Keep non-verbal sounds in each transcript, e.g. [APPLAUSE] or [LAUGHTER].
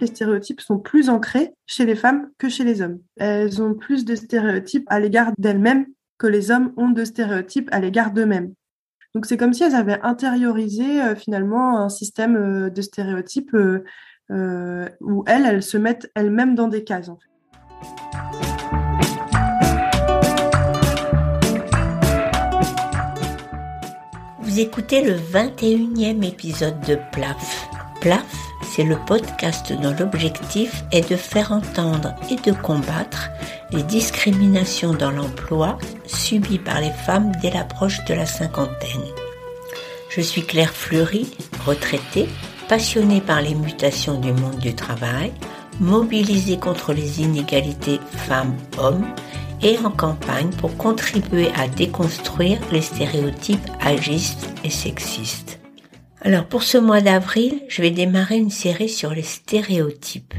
Les stéréotypes sont plus ancrés chez les femmes que chez les hommes. Elles ont plus de stéréotypes à l'égard d'elles-mêmes que les hommes ont de stéréotypes à l'égard d'eux-mêmes. Donc c'est comme si elles avaient intériorisé euh, finalement un système euh, de stéréotypes euh, où elles, se mettent elles-mêmes dans des cases. Vous écoutez le 21e épisode de PLAF. PLAF, c'est le podcast dont l'objectif est de faire entendre et de combattre les discriminations dans l'emploi subies par les femmes dès l'approche de la cinquantaine. Je suis Claire Fleury, retraitée, passionnée par les mutations du monde du travail, mobilisée contre les inégalités femmes-hommes et en campagne pour contribuer à déconstruire les stéréotypes agistes et sexistes. Alors pour ce mois d'avril, je vais démarrer une série sur les stéréotypes.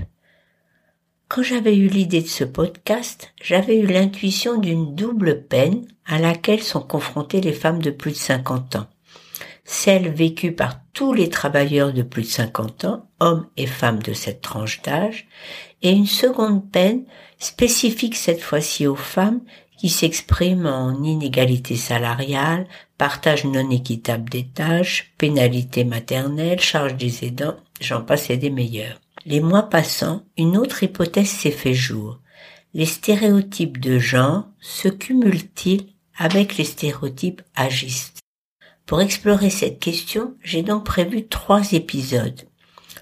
Quand j'avais eu l'idée de ce podcast, j'avais eu l'intuition d'une double peine à laquelle sont confrontées les femmes de plus de 50 ans. Celle vécue par tous les travailleurs de plus de 50 ans, hommes et femmes de cette tranche d'âge, et une seconde peine spécifique cette fois-ci aux femmes qui s'expriment en inégalité salariale, partage non équitable des tâches, pénalité maternelle, charge des aidants, j'en passe et des meilleurs. Les mois passant, une autre hypothèse s'est fait jour. Les stéréotypes de genre se cumulent-ils avec les stéréotypes agistes? Pour explorer cette question, j'ai donc prévu trois épisodes.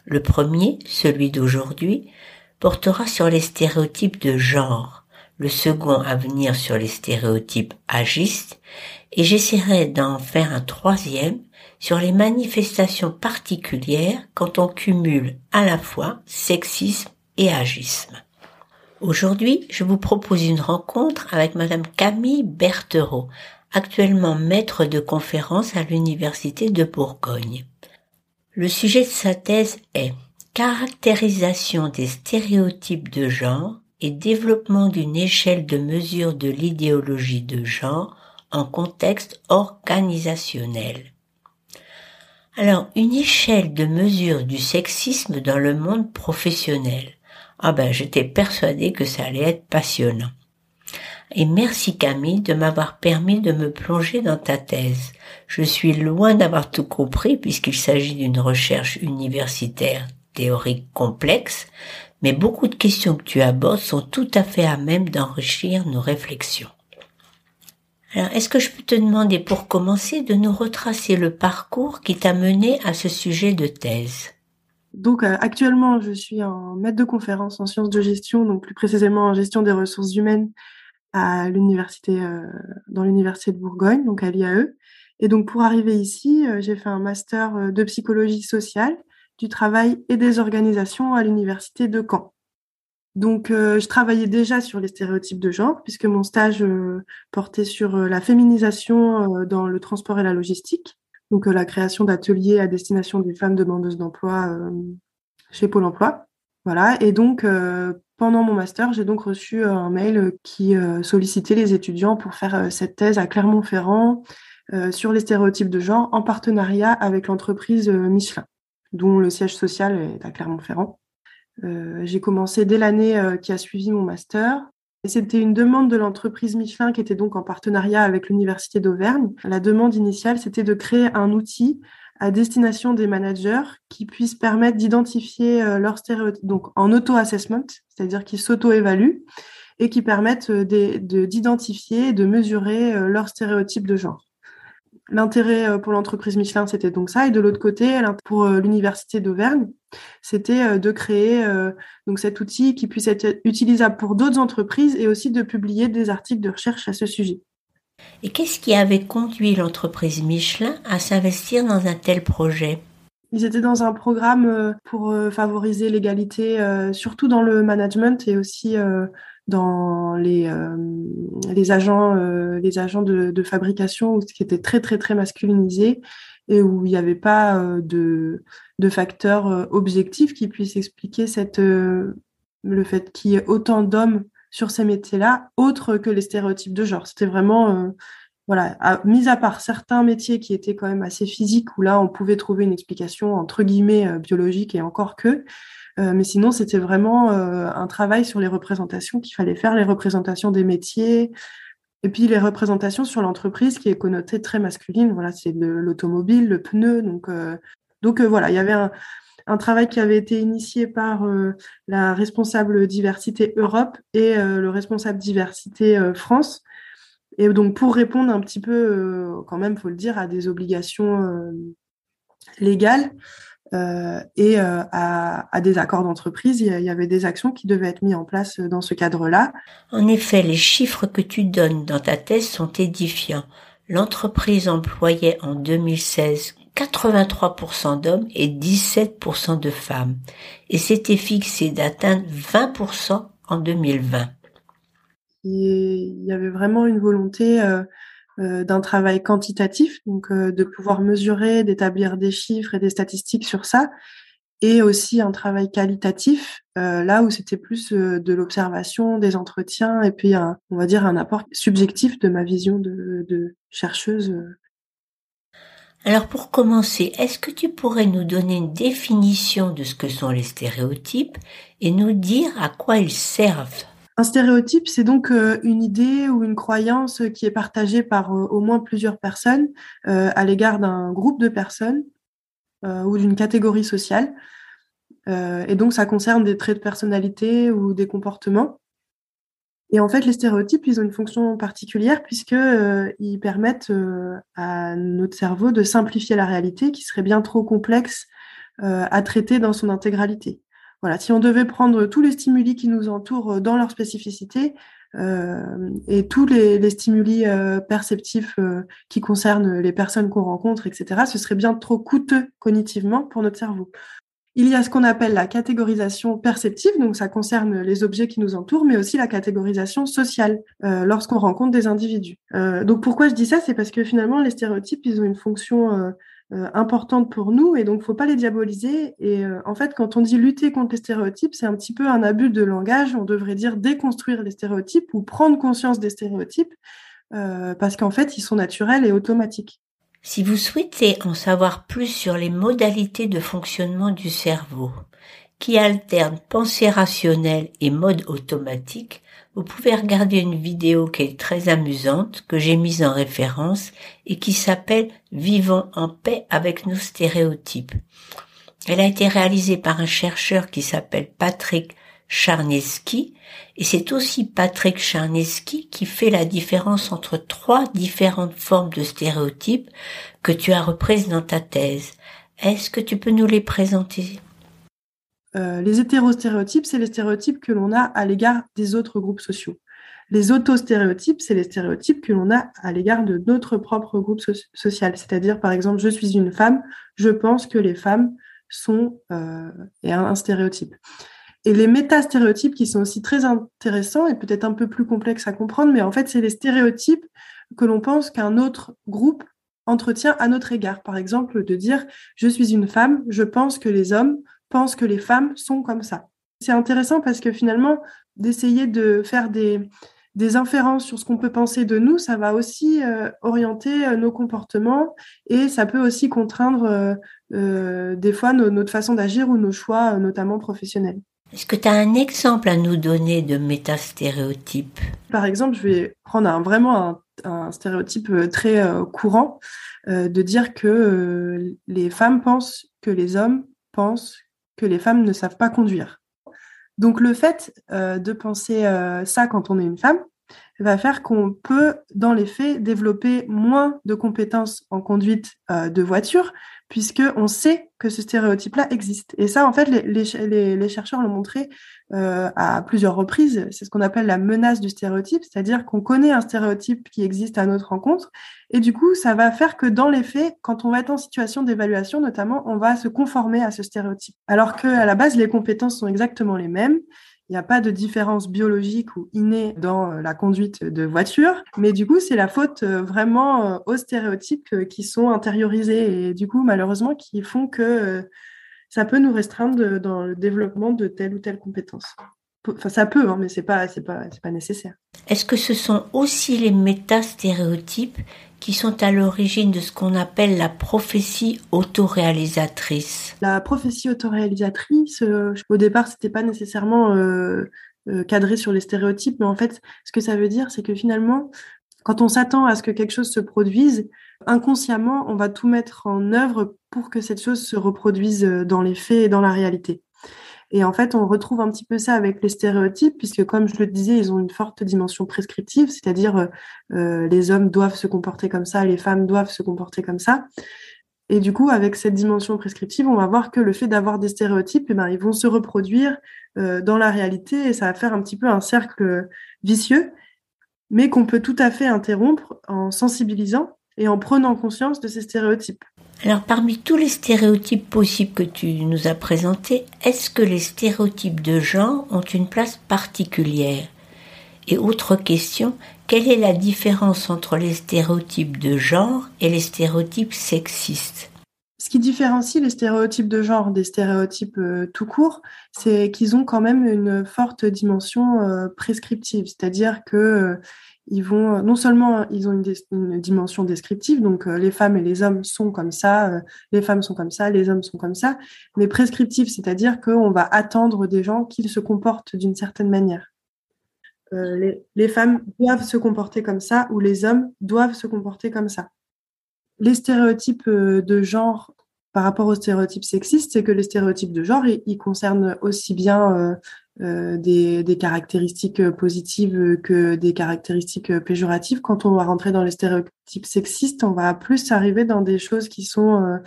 Le premier, celui d'aujourd'hui, portera sur les stéréotypes de genre, le second à venir sur les stéréotypes agistes, et j'essaierai d'en faire un troisième sur les manifestations particulières quand on cumule à la fois sexisme et agisme. Aujourd'hui, je vous propose une rencontre avec Madame Camille Berthereau, actuellement maître de conférence à l'Université de Bourgogne. Le sujet de sa thèse est Caractérisation des stéréotypes de genre et développement d'une échelle de mesure de l'idéologie de genre en contexte organisationnel. Alors, une échelle de mesure du sexisme dans le monde professionnel. Ah ben, j'étais persuadée que ça allait être passionnant. Et merci Camille de m'avoir permis de me plonger dans ta thèse. Je suis loin d'avoir tout compris puisqu'il s'agit d'une recherche universitaire théorique complexe, mais beaucoup de questions que tu abordes sont tout à fait à même d'enrichir nos réflexions. Alors, est-ce que je peux te demander pour commencer de nous retracer le parcours qui t'a mené à ce sujet de thèse? Donc euh, actuellement, je suis en maître de conférence en sciences de gestion, donc plus précisément en gestion des ressources humaines à l'université euh, dans l'université de Bourgogne, donc à l'IAE. Et donc pour arriver ici, euh, j'ai fait un master de psychologie sociale du travail et des organisations à l'université de Caen. Donc, euh, je travaillais déjà sur les stéréotypes de genre, puisque mon stage euh, portait sur euh, la féminisation dans le transport et la logistique, donc la création d'ateliers à destination des femmes demandeuses d'emploi chez Pôle Emploi. Voilà. Et donc, pendant mon master, j'ai donc reçu un mail qui sollicitait les étudiants pour faire cette thèse à Clermont-Ferrand sur les stéréotypes de genre en partenariat avec l'entreprise Michelin dont le siège social est à Clermont-Ferrand. Euh, j'ai commencé dès l'année euh, qui a suivi mon master. Et c'était une demande de l'entreprise Michelin qui était donc en partenariat avec l'Université d'Auvergne. La demande initiale, c'était de créer un outil à destination des managers qui puisse permettre d'identifier euh, leurs stéréotypes, donc en auto-assessment, c'est-à-dire qu'ils s'auto-évaluent et qui permettent d'identifier et de mesurer leurs stéréotypes de genre. L'intérêt euh, pour l'entreprise Michelin, c'était donc ça. Et de l'autre côté, pour euh, l'université d'Auvergne, c'était euh, de créer cet outil qui puisse être utilisable pour d'autres entreprises et aussi de publier des articles de recherche à ce sujet. Et qu'est-ce qui avait conduit l'entreprise Michelin à s'investir dans un tel projet? Ils étaient dans un programme pour favoriser l'égalité, surtout dans le management et aussi dans les, euh, les agents, euh, les agents de, fabrication qui étaient très, très, très masculinisés et où il n'y avait pas euh, de, facteurs objectifs qui puissent expliquer le fait qu'il y ait autant d'hommes sur ces métiers-là, autres que les stéréotypes de genre. C'était vraiment voilà, à, mis à part certains métiers qui étaient quand même assez physiques, où là, on pouvait trouver une explication entre guillemets euh, biologique et encore que. Euh, mais sinon, c'était vraiment euh, un travail sur les représentations qu'il fallait faire, les représentations des métiers, et puis les représentations sur l'entreprise qui est connotée très masculine. Voilà, c'est l'automobile, le pneu. Donc, donc voilà, il y avait un, un, travail qui avait été initié par la responsable diversité Europe et le responsable diversité France et donc, pour répondre un petit peu, euh, quand même, faut le dire, à des obligations euh, légales euh, et à, à, des accords d'entreprise, il y, avait des actions qui devaient être mises en place dans ce cadre-là. En effet, les chiffres que tu donnes dans ta thèse sont édifiants. L'entreprise employait en 2016 83% d'hommes et 17% de femmes, et s'était fixé d'atteindre 20% en 2020 il y avait vraiment une volonté euh, euh, d'un travail quantitatif, donc euh, de pouvoir mesurer, d'établir des chiffres et des statistiques sur ça, et aussi un travail qualitatif, là où c'était plus de l'observation, des entretiens, et puis on va dire un apport subjectif de ma vision de chercheuse. Alors pour commencer, est-ce que tu pourrais nous donner une définition de ce que sont les stéréotypes et nous dire à quoi ils servent? Un stéréotype, c'est donc euh, une idée ou une croyance qui est partagée par euh, au moins plusieurs personnes euh, à l'égard d'un groupe de personnes ou d'une catégorie sociale. et donc, ça concerne des traits de personnalité ou des comportements. Et en fait, les stéréotypes, ils ont une fonction particulière puisqu'ils permettent à notre cerveau de simplifier la réalité qui serait bien trop complexe à traiter dans son intégralité. Voilà, si on devait prendre tous les stimuli qui nous entourent euh, dans leur spécificité euh, et tous les, stimuli euh, perceptifs qui concernent les personnes qu'on rencontre, etc., ce serait bien trop coûteux cognitivement pour notre cerveau. Il y a ce qu'on appelle la catégorisation perceptive, donc ça concerne les objets qui nous entourent, mais aussi la catégorisation sociale lorsqu'on rencontre des individus. donc pourquoi je dis ça, c'est parce que finalement les stéréotypes, ils ont une fonction euh, importantes pour nous et donc faut pas les diaboliser. Et euh, en fait, quand on dit lutter contre les stéréotypes, c'est un petit peu un abus de langage. On devrait dire déconstruire les stéréotypes ou prendre conscience des stéréotypes euh, parce qu'en fait, ils sont naturels et automatiques. Si vous souhaitez en savoir plus sur les modalités de fonctionnement du cerveau, qui alternent pensée rationnelle et mode automatique, vous pouvez regarder une vidéo qui est très amusante, que j'ai mise en référence et qui s'appelle Vivons en paix avec nos stéréotypes. Elle a été réalisée par un chercheur qui s'appelle Patrick Charneski et c'est aussi Patrick Charneski qui fait la différence entre trois différentes formes de stéréotypes que tu as reprises dans ta thèse. Est-ce que tu peux nous les présenter? Euh, les hétérostéréotypes, c'est les stéréotypes que l'on a à l'égard des autres groupes sociaux. Les autostéréotypes, c'est les stéréotypes que l'on a à l'égard de notre propre groupe social. C'est-à-dire, par exemple, je suis une femme, je pense que les femmes sont euh, un, stéréotype. Et les métastéréotypes qui sont aussi très intéressants et peut-être un peu plus complexes à comprendre, mais en fait, c'est les stéréotypes que l'on pense qu'un autre groupe entretient à notre égard. Par exemple, de dire je suis une femme, je pense que les hommes pense que les femmes sont comme ça. C'est intéressant parce que finalement, d'essayer de faire des, des inférences sur ce qu'on peut penser de nous, ça va aussi euh, orienter euh, nos comportements et ça peut aussi contraindre euh, des fois notre façon d'agir ou nos choix, notamment professionnels. Est-ce que tu as un exemple à nous donner de métastéréotype Par exemple, je vais prendre un, vraiment un, un, stéréotype très courant de dire que les femmes pensent que les hommes pensent que les femmes ne savent pas conduire. Donc le fait euh, de penser euh, ça quand on est une femme va faire qu'on peut, dans les faits, développer moins de compétences en conduite euh, de voiture, puisque on sait que ce stéréotype-là existe. Et ça, en fait, les, les, les chercheurs l'ont montré euh, à plusieurs reprises. C'est ce qu'on appelle la menace du stéréotype, c'est-à-dire qu'on connaît un stéréotype qui existe à notre rencontre, et du coup, ça va faire que dans les faits, quand on va être en situation d'évaluation, notamment, on va se conformer à ce stéréotype. Alors que à la base, les compétences sont exactement les mêmes. Il n'y a pas de différence biologique ou innée dans euh, la conduite de voiture, mais du coup, c'est la faute euh, vraiment aux stéréotypes qui sont intériorisés et du coup, malheureusement, qui font que ça peut nous restreindre dans le développement de telle ou telle compétence. Enfin, ça peut, hein, mais c'est pas, c'est pas, c'est pas nécessaire. Est-ce que ce sont aussi les métastéréotypes qui sont à l'origine de ce qu'on appelle la prophétie autoréalisatrice La prophétie autoréalisatrice, euh, au départ, c'était pas nécessairement euh, euh, cadré sur les stéréotypes, mais en fait, ce que ça veut dire, c'est que finalement, quand on s'attend à ce que quelque chose se produise, inconsciemment, on va tout mettre en œuvre pour que cette chose se reproduise dans les faits et dans la réalité. Et en fait, on retrouve un petit peu ça avec les stéréotypes, puisque comme je le disais, ils ont une forte dimension prescriptive, c'est-à-dire euh, euh, les hommes doivent se comporter comme ça, les femmes doivent se comporter comme ça. Et du coup, avec cette dimension prescriptive, on va voir que le fait d'avoir des stéréotypes, eh ben, ils vont se reproduire euh, dans la réalité et ça va faire un petit peu un cercle vicieux, mais qu'on peut tout à fait interrompre en sensibilisant et en prenant conscience de ces stéréotypes. Alors parmi tous les stéréotypes possibles que tu nous as présentés, est-ce que les stéréotypes de genre ont une place particulière? Et autre question, quelle est la différence entre les stéréotypes de genre et les stéréotypes sexistes? Ce qui différencie les stéréotypes de genre des stéréotypes euh, tout court, c'est qu'ils ont quand même une forte dimension euh, prescriptive, c'est-à-dire que euh, vont non seulement ils ont une, dimension descriptive, donc les femmes et les hommes sont comme ça, les femmes sont comme ça, les hommes sont comme ça, mais prescriptive, c'est-à-dire qu'on va attendre des gens qu'ils se comportent d'une certaine manière. Les, les, femmes doivent se comporter comme ça ou les hommes doivent se comporter comme ça. Les stéréotypes de genre par rapport aux stéréotypes sexistes, c'est que les stéréotypes de genre, ils, concernent aussi bien euh, euh, des, caractéristiques positives que des caractéristiques péjoratives. Quand on va rentrer dans les stéréotypes sexistes, on va plus arriver dans des choses qui sont euh,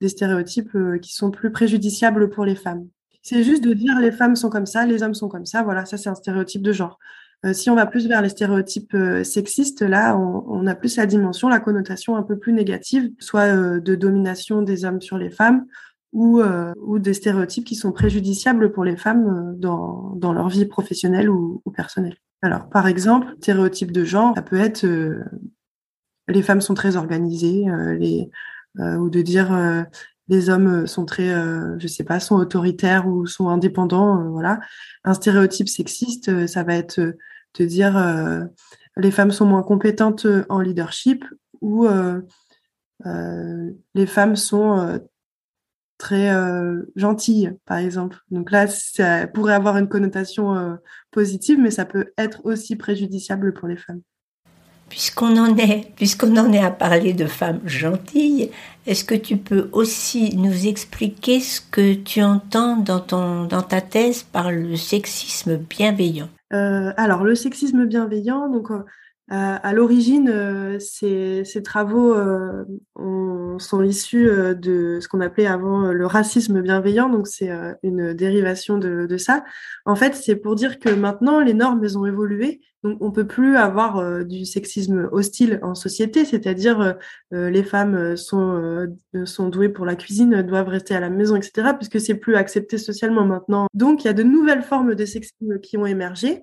des stéréotypes qui sont plus préjudiciables pour les femmes. C'est juste de dire les femmes sont comme ça, les hommes sont comme ça. Voilà, ça c'est un stéréotype de genre. Euh, si on va plus vers les stéréotypes euh, sexistes, là, on, a plus la dimension, la connotation un peu plus négative, soit euh, de domination des hommes sur les femmes, ou, ou des stéréotypes qui sont préjudiciables pour les femmes dans, dans leur vie professionnelle ou, personnelle. Alors, par exemple, stéréotype de genre, ça peut être les femmes sont très organisées, les, ou de dire les hommes sont très, je sais pas, sont autoritaires ou sont indépendants, voilà. Un stéréotype sexiste, ça va être de dire euh, les femmes sont moins compétentes euh, en leadership ou euh, les femmes sont très gentilles, par exemple. Donc là, ça pourrait avoir une connotation positive, mais ça peut être aussi préjudiciable pour les femmes. Puisqu'on en est, puisqu'on en est à parler de femmes gentilles, est-ce que tu peux aussi nous expliquer ce que tu entends dans ton, dans ta thèse par le sexisme bienveillant? Euh, alors, le sexisme bienveillant, donc euh, à, l'origine, euh, ces, travaux sont issus de ce qu'on appelait avant le racisme bienveillant, donc c'est une dérivation de, de, ça. En fait, c'est pour dire que maintenant, les normes, elles ont évolué donc, on peut plus avoir euh, du sexisme hostile en société, c'est-à-dire euh, euh, les femmes sont sont douées pour la cuisine, doivent rester à la maison, etc. Puisque c'est plus accepté socialement maintenant. Donc, il y a de nouvelles formes de sexisme qui ont émergé.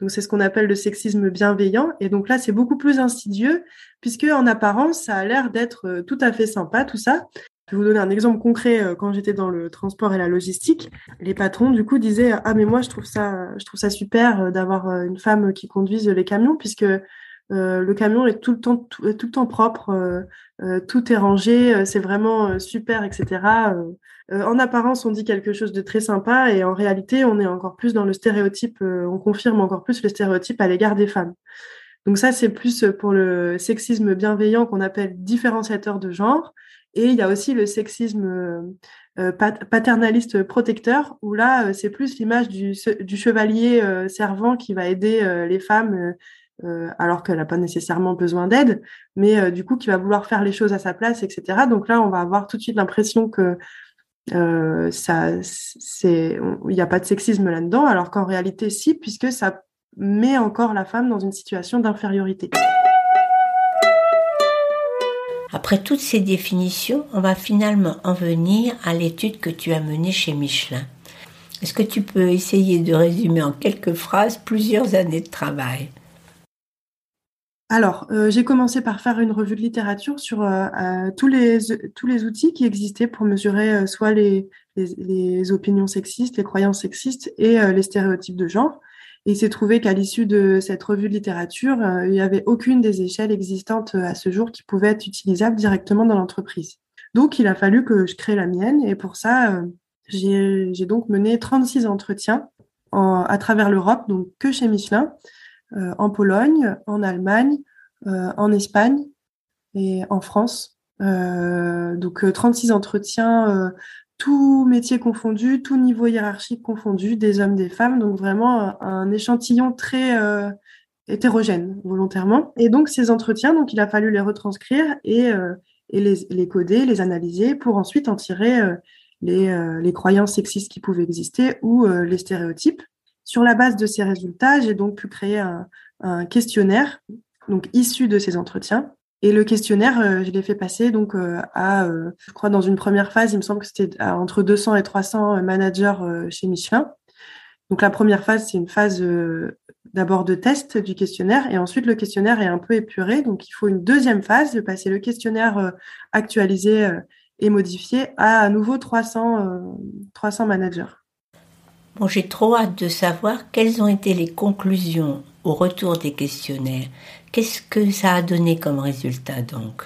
Donc, c'est ce qu'on appelle le sexisme bienveillant. Et donc là, c'est beaucoup plus insidieux, puisque en apparence, ça a l'air d'être tout à fait sympa, tout ça. Je vais vous donner un exemple concret. Euh, quand j'étais dans le transport et la logistique, les patrons du coup disaient ah mais moi je trouve ça je trouve ça super euh, d'avoir euh, une femme qui conduise les camions puisque le camion est tout le temps tout, le temps propre, tout est rangé, c'est vraiment super, etc. en apparence, on dit quelque chose de très sympa et en réalité, on est encore plus dans le stéréotype, on confirme encore plus le stéréotype à l'égard des femmes. Donc ça, c'est plus pour le sexisme bienveillant qu'on appelle différenciateur de genre. Et il y a aussi le sexisme euh, euh, paternaliste protecteur, où là, euh, c'est plus l'image du, chevalier servant qui va aider les femmes alors qu'elle n'a pas nécessairement besoin d'aide, mais du coup qui va vouloir faire les choses à sa place, etc. Donc là, on va avoir tout de suite l'impression que ça, il n'y a pas de sexisme là-dedans, alors qu'en réalité, si, puisque ça met encore la femme dans une situation d'infériorité. Après toutes ces définitions, on va finalement en venir à l'étude que tu as menée chez Michelin. Est-ce que tu peux essayer de résumer en quelques phrases plusieurs années de travail? Alors, euh, j'ai commencé par faire une revue de littérature sur euh, euh, tous, les, tous les outils qui existaient pour mesurer soit les, les, opinions sexistes, les croyances sexistes et les stéréotypes de genre. Et il s'est trouvé qu'à l'issue de cette revue de littérature, il n'y avait aucune des échelles existantes à ce jour qui pouvait être utilisable directement dans l'entreprise. Donc, il a fallu que je crée la mienne. Et pour ça, j'ai donc mené 36 entretiens à travers l'Europe, donc que chez Michelin, euh, en Pologne, en Allemagne, euh, en Espagne et en France. Euh, donc 36 entretiens, tout métier confondu, tout niveau hiérarchique confondu, des hommes, des femmes. Donc vraiment un échantillon très hétérogène volontairement. Et donc ces entretiens, donc il a fallu les retranscrire et, et les, coder, les analyser pour ensuite en tirer les, les, croyances sexistes qui pouvaient exister ou les stéréotypes. Sur la base de ces résultats, j'ai donc pu créer un, questionnaire donc issu de ces entretiens. Et le questionnaire, euh, je l'ai fait passer donc euh, à, euh, je crois dans une première phase, il me semble que c'était entre 200 et 300 managers chez Michelin. Donc la première phase, c'est une phase d'abord de test du questionnaire et ensuite le questionnaire est un peu épuré. Donc il faut une deuxième phase de passer le questionnaire actualisé et modifié à à nouveau 300, 300 managers. Bon, j'ai trop hâte de savoir quelles ont été les conclusions au retour des questionnaires. Qu'est-ce que ça a donné comme résultat donc?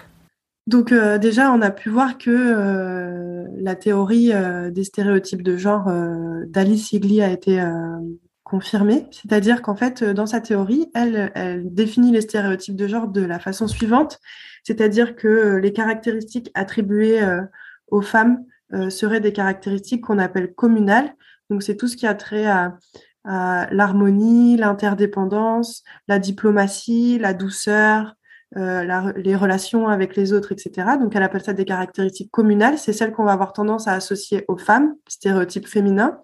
Donc euh, déjà, on a pu voir que euh, la théorie euh, des stéréotypes de genre d'Alice Igli a été confirmée. C'est-à-dire qu'en fait, dans sa théorie, elle, elle définit les stéréotypes de genre de la façon suivante, c'est-à-dire que les caractéristiques attribuées aux femmes seraient des caractéristiques qu'on appelle communales, donc, c'est tout ce qui a trait à, l'harmonie, l'interdépendance, la diplomatie, la douceur, euh, les relations avec les autres, etc. Donc, elle appelle ça des caractéristiques communales. C'est celles qu'on va avoir tendance à associer aux femmes, stéréotypes féminins.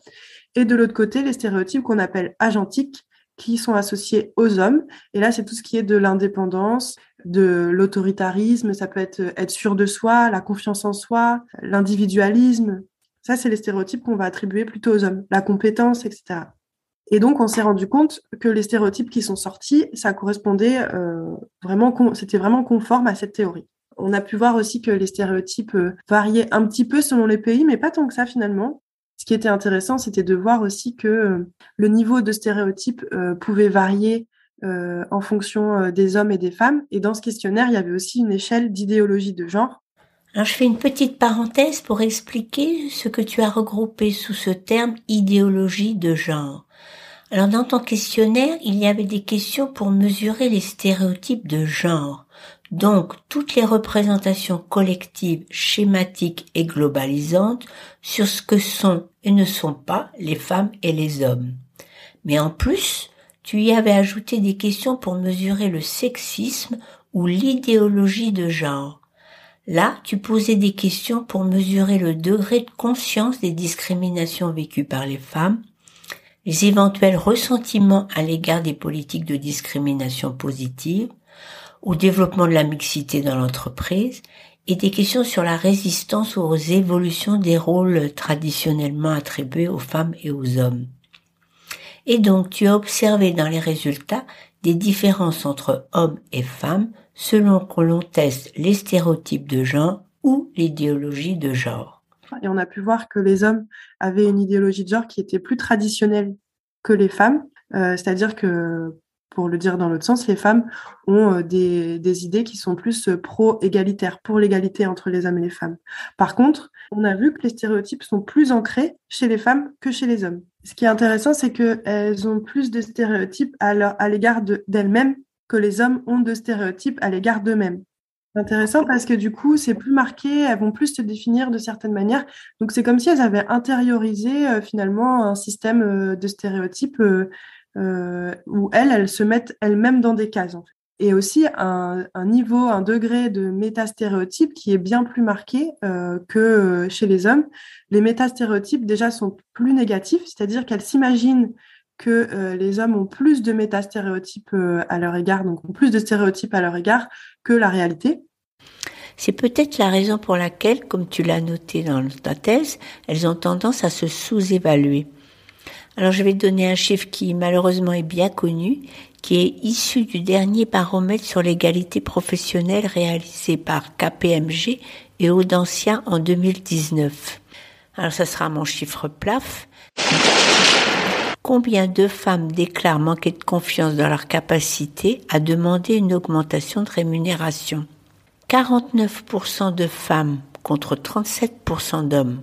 Et de l'autre côté, les stéréotypes qu'on appelle agentiques, qui sont associés aux hommes. Et là, c'est tout ce qui est de l'indépendance, de l'autoritarisme, ça peut être être sûr de soi, la confiance en soi, l'individualisme, ça, c'est les stéréotypes qu'on va attribuer plutôt aux hommes, la compétence, etc. Et donc, on s'est rendu compte que les stéréotypes qui sont sortis, ça correspondait euh, vraiment, c'était vraiment conforme à cette théorie. On a pu voir aussi que les stéréotypes euh, variaient un petit peu selon les pays, mais pas tant que ça finalement. Ce qui était intéressant, c'était de voir aussi que euh, le niveau de stéréotypes pouvait varier en fonction des hommes et des femmes. Et dans ce questionnaire, il y avait aussi une échelle d'idéologie de genre alors je fais une petite parenthèse pour expliquer ce que tu as regroupé sous ce terme idéologie de genre. Alors dans ton questionnaire, il y avait des questions pour mesurer les stéréotypes de genre. Donc toutes les représentations collectives, schématiques et globalisantes sur ce que sont et ne sont pas les femmes et les hommes. Mais en plus, tu y avais ajouté des questions pour mesurer le sexisme ou l'idéologie de genre. Là, tu posais des questions pour mesurer le degré de conscience des discriminations vécues par les femmes, les éventuels ressentiments à l'égard des politiques de discrimination positive, au développement de la mixité dans l'entreprise, et des questions sur la résistance aux évolutions des rôles traditionnellement attribués aux femmes et aux hommes. Et donc, tu as observé dans les résultats des différences entre hommes et femmes selon que l'on teste les stéréotypes de genre ou l'idéologie de genre. Et on a pu voir que les hommes avaient une idéologie de genre qui était plus traditionnelle que les femmes, euh, c'est-à-dire que pour le dire dans l'autre sens, les femmes ont euh, des, idées qui sont plus euh, pro-égalitaires, pour l'égalité entre les hommes et les femmes. Par contre, on a vu que les stéréotypes sont plus ancrés chez les femmes que chez les hommes. Ce qui est intéressant, c'est qu'elles ont plus de stéréotypes à l'égard d'elles-mêmes que les hommes ont de stéréotypes à l'égard d'eux-mêmes. C'est intéressant parce que du coup, c'est plus marqué, elles vont plus se définir de certaines manières. Donc, c'est comme si elles avaient intériorisé euh, finalement un système euh, de stéréotypes euh, où elles, elles se mettent elles-mêmes dans des cases. Et aussi un, un, niveau, un degré de métastéréotype qui est bien plus marqué que chez les hommes. Les métastéréotypes déjà sont plus négatifs, c'est-à-dire qu'elles s'imaginent que euh, les hommes ont plus de métastéréotypes euh, à leur égard, donc plus de stéréotypes à leur égard que la réalité. C'est peut-être la raison pour laquelle, comme tu l'as noté dans ta thèse, elles ont tendance à se sous-évaluer. Alors je vais donner un chiffre qui malheureusement est bien connu, qui est issu du dernier baromètre sur l'égalité professionnelle réalisé par KPMG et Audencia en 2019. Alors ça sera mon chiffre plaf. Combien de femmes déclarent manquer de confiance dans leur capacité à demander une augmentation de rémunération? 49% de femmes contre 37% d'hommes.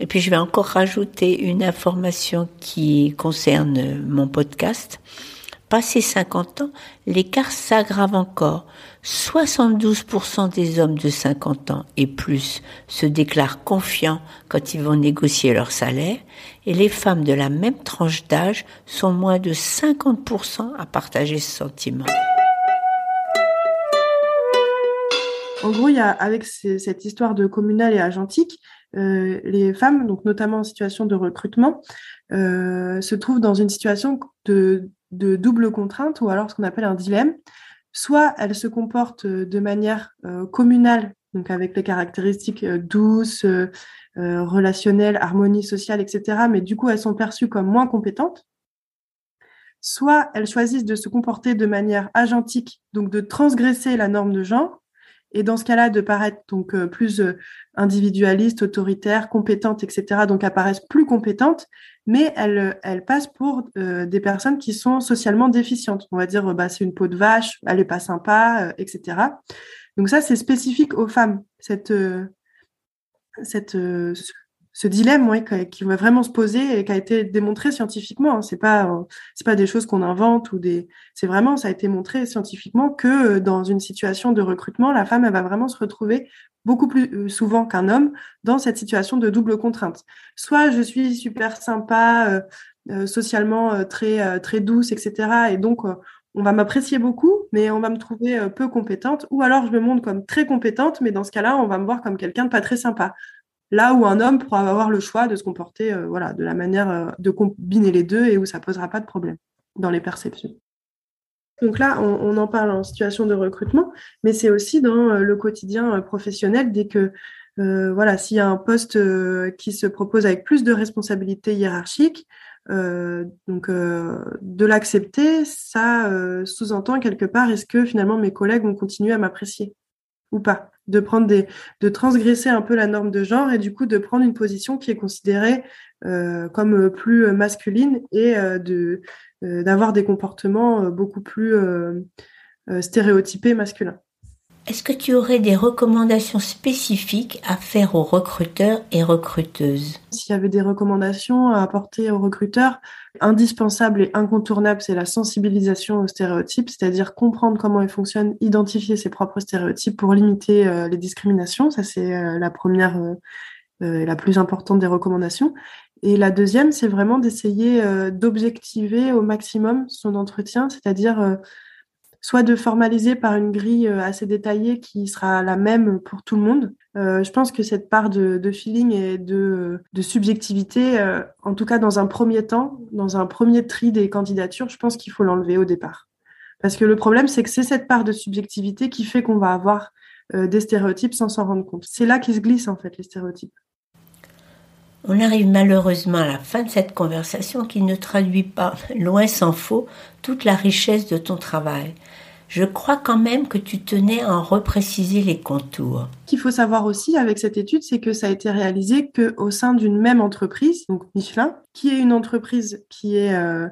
Et puis je vais encore rajouter une information qui concerne mon podcast. Passé 50 ans, l'écart s'aggrave encore. 72% des hommes de 50 ans et plus se déclarent confiants quand ils vont négocier leur salaire et les femmes de la même tranche d'âge sont moins de 50% à partager ce sentiment. En gros, il y a, avec cette histoire de communal et agentique, euh, les femmes, donc notamment en situation de recrutement, euh, se trouvent dans une situation de, double contrainte ou alors ce qu'on appelle un dilemme. Soit elles se comportent de manière euh, communale, donc avec les caractéristiques douces, relationnelles, harmonie sociale, etc. Mais du coup, elles sont perçues comme moins compétentes. Soit elles choisissent de se comporter de manière agentique, donc de transgresser la norme de genre, et dans ce cas-là de paraître donc euh, plus euh, individualiste, autoritaire, compétente, etc. Donc apparaissent plus compétentes, mais elles, elles passent pour euh, des personnes qui sont socialement déficientes. On va dire bah c'est une peau de vache, elle est pas sympa, etc. Donc ça c'est spécifique aux femmes cette ce dilemme ouais, qui va vraiment se poser et qui a été démontré scientifiquement. Hein. C'est pas euh, c'est pas des choses qu'on invente ou des c'est vraiment ça a été montré scientifiquement que euh, dans une situation de recrutement, la femme va vraiment se retrouver beaucoup plus euh, souvent qu'un homme dans cette situation de double contrainte. Soit je suis super sympa, socialement très très douce, etc. Et donc on va m'apprécier beaucoup, mais on va me trouver peu compétente, ou alors je me montre comme très compétente, mais dans ce cas-là, on va me voir comme quelqu'un de pas très sympa. Là où un homme pourra avoir le choix de se comporter euh, de la manière euh, de combiner les deux et où ça posera pas de problème dans les perceptions. Donc là, on, en parle en situation de recrutement, mais c'est aussi dans euh, le quotidien professionnel dès que voilà, s'il y a un poste qui se propose avec plus de responsabilités hiérarchiques, donc de l'accepter, ça sous-entend quelque part est-ce que finalement mes collègues vont continuer à m'apprécier? Ou pas de prendre des, de transgresser un peu la norme de genre et du coup de prendre une position qui est considérée euh, comme plus masculine et euh, de euh, d'avoir des comportements beaucoup plus stéréotypés masculins. Est-ce que tu aurais des recommandations spécifiques à faire aux recruteurs et recruteuses? S'il y avait des recommandations à apporter aux recruteurs, indispensable et incontournable, c'est la sensibilisation aux stéréotypes, c'est-à-dire comprendre comment ils fonctionnent, identifier ses propres stéréotypes pour limiter euh, les discriminations. Ça, c'est euh, la première euh, et la plus importante des recommandations. Et la deuxième, c'est vraiment d'essayer d'objectiver au maximum son entretien, c'est-à-dire soit de formaliser par une grille euh, assez détaillée qui sera la même pour tout le monde. Euh, je pense que cette part de, feeling et de, subjectivité, euh, en tout cas dans un premier temps, dans un premier tri des candidatures, je pense qu'il faut l'enlever au départ. Parce que le problème, c'est que c'est cette part de subjectivité qui fait qu'on va avoir des stéréotypes sans s'en rendre compte. C'est là qu'ils se glissent en fait les stéréotypes. On arrive malheureusement à la fin de cette conversation qui ne traduit pas, [LAUGHS] loin s'en faut, toute la richesse de ton travail. Je crois quand même que tu tenais à en repréciser les contours. Ce qu'il faut savoir aussi avec cette étude, c'est que ça a été réalisé qu'au sein d'une même entreprise, donc Michelin, qui est une entreprise qui est euh,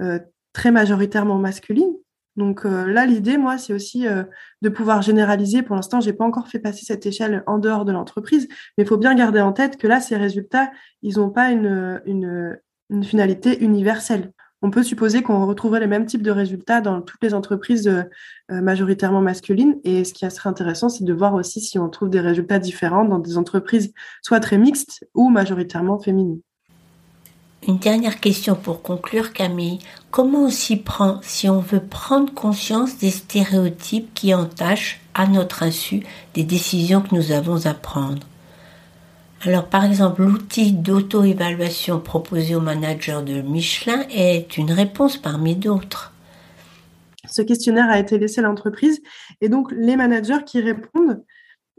euh, très majoritairement masculine, donc euh, là, l'idée, moi, c'est aussi euh, de pouvoir généraliser. Pour l'instant, j'ai pas encore fait passer cette échelle en dehors de l'entreprise, mais il faut bien garder en tête que là, ces résultats, ils n'ont pas une, finalité universelle. On peut supposer qu'on retrouverait les mêmes types de résultats dans toutes les entreprises euh, majoritairement masculines. Et ce qui serait intéressant, c'est de voir aussi si on trouve des résultats différents dans des entreprises soit très mixtes ou majoritairement féminines. Une dernière question pour conclure, Camille. Comment on s'y prend si on veut prendre conscience des stéréotypes qui entachent, à notre insu, des décisions que nous avons à prendre? Alors, par exemple, l'outil d'auto-évaluation proposé aux managers de Michelin est une réponse parmi d'autres. Ce questionnaire a été laissé à l'entreprise et donc les managers qui répondent,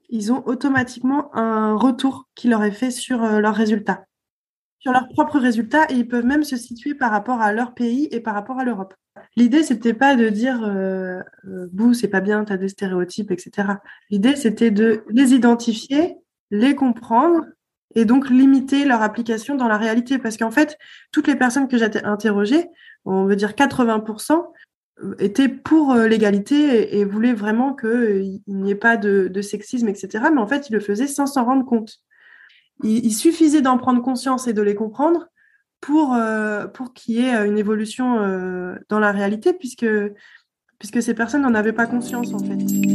ils ont automatiquement un retour qui leur est fait sur euh, leurs résultats sur leurs propres résultats et ils peuvent même se situer par rapport à leur pays et par rapport à l'Europe. L'idée, c'était pas de dire euh, euh, c'est pas bien, tu as des stéréotypes, etc. L'idée, c'était de les identifier, les comprendre et donc limiter leur application dans la réalité. Parce qu'en fait, toutes les personnes que j'ai interrogées, on veut dire 80%, étaient pour euh, l'égalité et, voulaient vraiment qu'il n'y ait pas de, sexisme, etc. Mais en fait, ils le faisaient sans s'en rendre compte. Il, suffisait d'en prendre conscience et de les comprendre pour, euh, pour qu'il y ait euh, une évolution euh, dans la réalité, puisque, puisque ces personnes n'en avaient pas conscience en fait.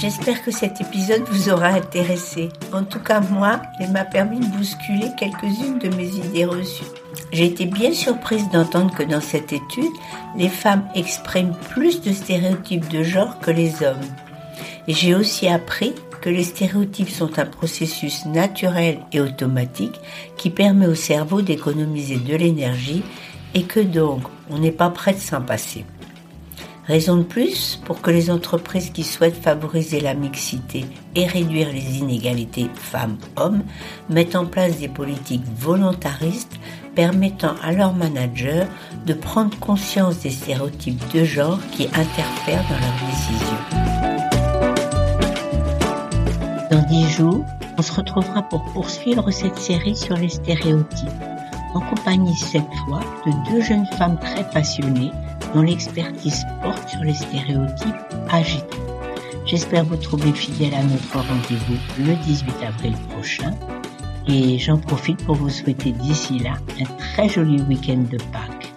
J'espère que cet épisode vous aura intéressé. En tout cas, moi, il m'a permis de bousculer quelques-unes de mes idées reçues. J'ai été bien surprise d'entendre que dans cette étude, les femmes expriment plus de stéréotypes de genre que les hommes. Et j'ai aussi appris que les stéréotypes sont un processus naturel et automatique qui permet au cerveau d'économiser de l'énergie et que donc on n'est pas prêt de s'en passer. Raison de plus pour que les entreprises qui souhaitent favoriser la mixité et réduire les inégalités femmes-hommes mettent en place des politiques volontaristes permettant à leurs managers de prendre conscience des stéréotypes de genre qui interfèrent dans leurs décisions. Dans dix jours, on se retrouvera pour poursuivre cette série sur les stéréotypes, en compagnie cette fois de deux jeunes femmes très passionnées dont l'expertise porte sur les stéréotypes agités. J'espère vous trouver fidèle à notre rendez-vous le 18 avril prochain et j'en profite pour vous souhaiter d'ici là un très joli week-end de Pâques.